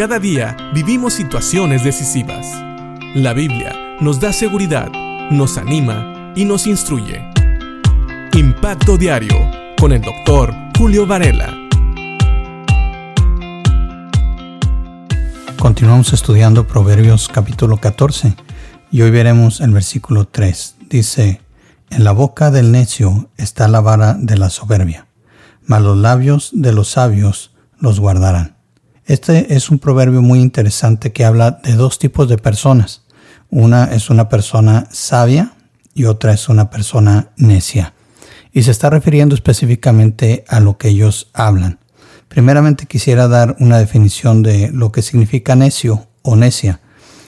Cada día vivimos situaciones decisivas. La Biblia nos da seguridad, nos anima y nos instruye. Impacto Diario con el doctor Julio Varela. Continuamos estudiando Proverbios capítulo 14 y hoy veremos el versículo 3. Dice, En la boca del necio está la vara de la soberbia, mas los labios de los sabios los guardarán. Este es un proverbio muy interesante que habla de dos tipos de personas. Una es una persona sabia y otra es una persona necia. Y se está refiriendo específicamente a lo que ellos hablan. Primeramente quisiera dar una definición de lo que significa necio o necia.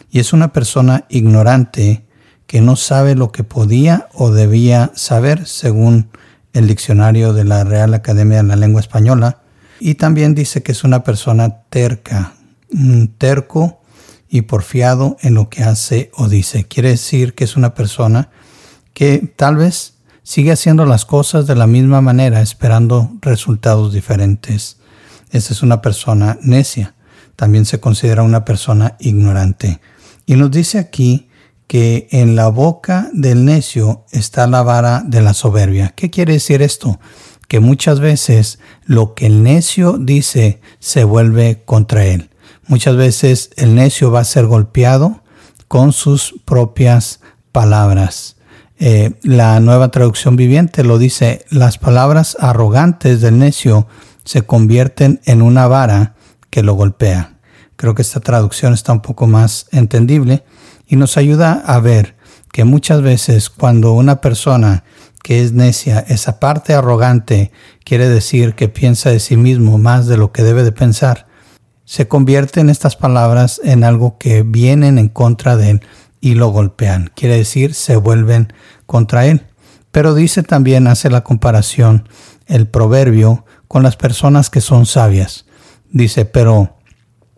Y es una persona ignorante que no sabe lo que podía o debía saber según el diccionario de la Real Academia de la Lengua Española. Y también dice que es una persona terca, terco y porfiado en lo que hace o dice. Quiere decir que es una persona que tal vez sigue haciendo las cosas de la misma manera esperando resultados diferentes. Esa es una persona necia. También se considera una persona ignorante. Y nos dice aquí que en la boca del necio está la vara de la soberbia. ¿Qué quiere decir esto? Que muchas veces lo que el necio dice se vuelve contra él. Muchas veces el necio va a ser golpeado con sus propias palabras. Eh, la nueva traducción viviente lo dice, las palabras arrogantes del necio se convierten en una vara que lo golpea. Creo que esta traducción está un poco más entendible y nos ayuda a ver que muchas veces cuando una persona que es necia, esa parte arrogante, quiere decir que piensa de sí mismo más de lo que debe de pensar, se convierten estas palabras en algo que vienen en contra de él y lo golpean. Quiere decir, se vuelven contra él. Pero dice también, hace la comparación, el proverbio con las personas que son sabias. Dice, pero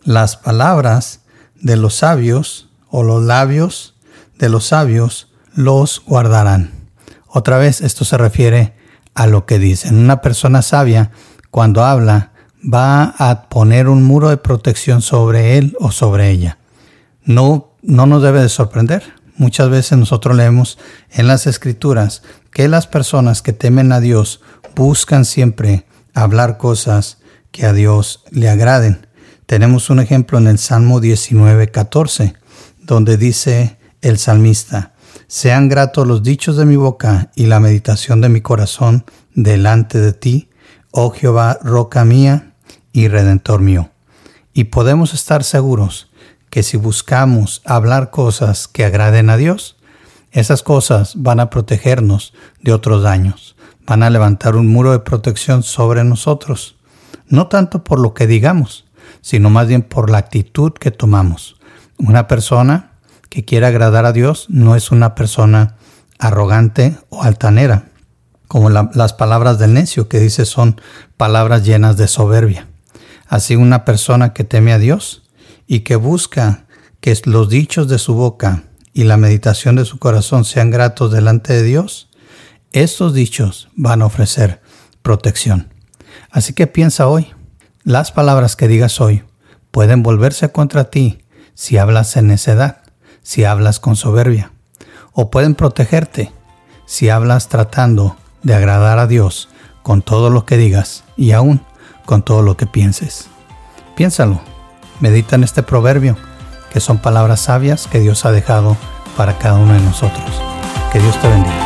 las palabras de los sabios o los labios de los sabios los guardarán. Otra vez esto se refiere a lo que dicen. Una persona sabia cuando habla va a poner un muro de protección sobre él o sobre ella. No, no nos debe de sorprender. Muchas veces nosotros leemos en las escrituras que las personas que temen a Dios buscan siempre hablar cosas que a Dios le agraden. Tenemos un ejemplo en el Salmo 19, 14, donde dice el salmista, sean gratos los dichos de mi boca y la meditación de mi corazón delante de ti, oh Jehová, roca mía y redentor mío. Y podemos estar seguros que si buscamos hablar cosas que agraden a Dios, esas cosas van a protegernos de otros daños van a levantar un muro de protección sobre nosotros, no tanto por lo que digamos, sino más bien por la actitud que tomamos. Una persona que quiere agradar a Dios no es una persona arrogante o altanera, como las palabras del necio que dice son palabras llenas de soberbia. Así una persona que teme a Dios y que busca que los dichos de su boca y la meditación de su corazón sean gratos delante de Dios, estos dichos van a ofrecer protección. Así que piensa hoy, las palabras que digas hoy pueden volverse contra ti si hablas en necedad, si hablas con soberbia, o pueden protegerte si hablas tratando de agradar a Dios con todo lo que digas y aún con todo lo que pienses. Piénsalo, medita en este proverbio, que son palabras sabias que Dios ha dejado para cada uno de nosotros. Que Dios te bendiga.